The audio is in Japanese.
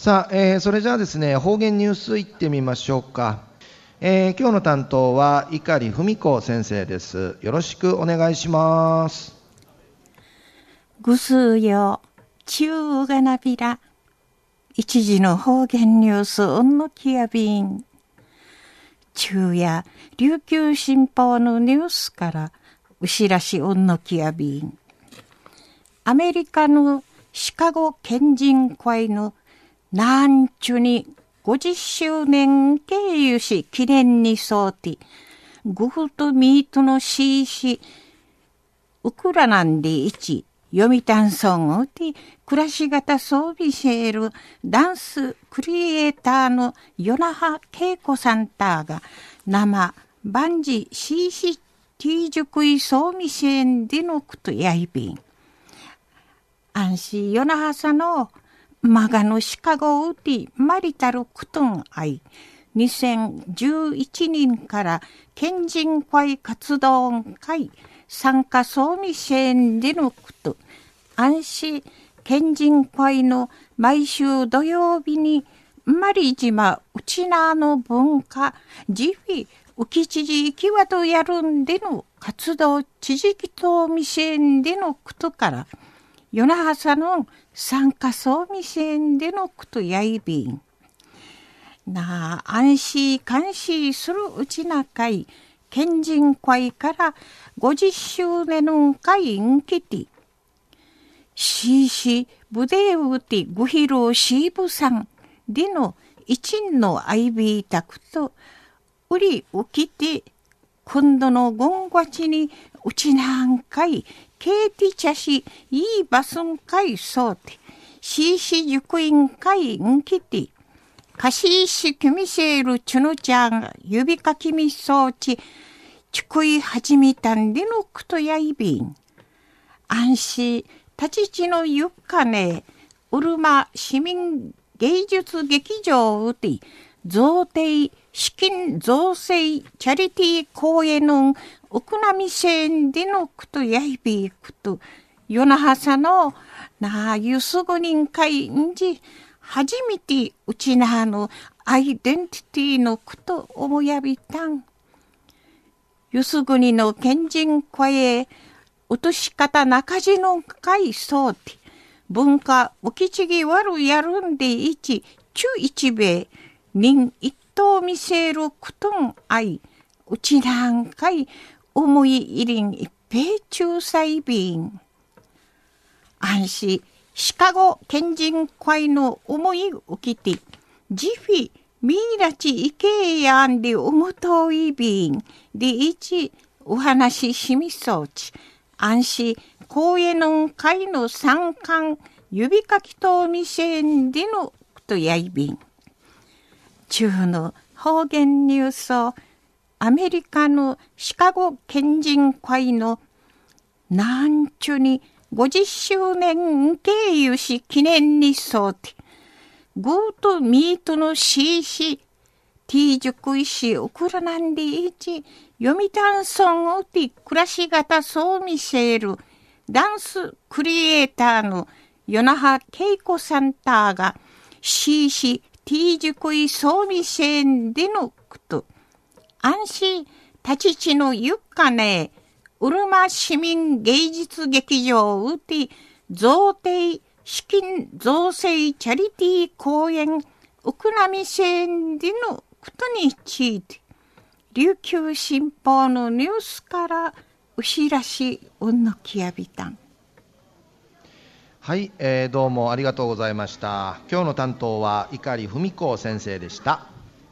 さあ、えーそれじゃあですね、方言ニュースいってみましょうか。えー今日の担当は碇文子先生です。よろしくお願いします。ぐすうよ、ちゅうがなびら。一時の方言ニュース、うんのきやびん。昼夜、琉球新報のニュースから、うしらしうんのきやびん。アメリカのシカゴ県人会のなんちゅに50周年経由し記念にそうて、グフとミートのシーシ、ウクラナンディ1読谷村をて暮らし型装備シェールダンスクリエイターの与那覇恵子さんたが生万事 CCT 塾い装備支援でのことやいびん。安心与那覇さのマガのシカゴウティマリタルクトンアイ。2011年から県人会活動会。参加総務支援でのこと。安心県人会の毎週土曜日にマリ島うちなの文化ジフィ浮知事行きわとやるんでの活動地域等未支援でのことから与那覇さの参加総未支援でのことやいびん。なあ、安心監視するうちな会、県人会から50周年の会んきて、しーし、ぶでうてぐひろしーぶさんでの一んのアイビータクと、うりうきて、今度のゴンゴチにうちなんかい、ケーティチャシ、いいバスンかいそうて、しーし塾員会んきて、カシーシキミセールチュノちゃん指かきみそうち、ちくい始めたんでのくとやいびん。安心、立ち地のゆっかね、うるま市民芸術劇場うて、贈呈、資金造成、チャリティー公演のウクナミセンでのくとやいびくと、よなはさの、なあ、ゆすぐにんかいんじ、初めてうちなのアイデンティティのこと思やびたん。ゆすぐにの県人会へ、落とし方中地の会そうて、文化おきちぎわるやるんでいち、中一米、人一等見せることんあい、うちなんかい、思い入りん一平中裁便。安心、シカゴ県人会の思いをきて、ジフィ、ミイラチイケヤンでおもといびん、でいち、お話ししみそうち、安心、公園の会の参観、指かきとみせんでのとやいびん。中の方言ニュースをアメリカのシカゴ県人会のなんちゅに50周年経由し記念にそうて、グーとミートのシーシ、ティージュクイシウクラナンディイチ、読谷村をて暮らし型そう見せるダンスクリエイターの与那覇恵子さんたが、シーシ、ティージュクイそう見せんでのこと、安心立ち地のゆっかね、うるま市民芸術劇場うて、贈呈資金造成チャリティー公演、ウクナミ支援でのことについて、琉球新報のニュースから、うしらしうんのきやびたん。はい、えーどうもありがとうございました。今日の担当は碇文子先生でした。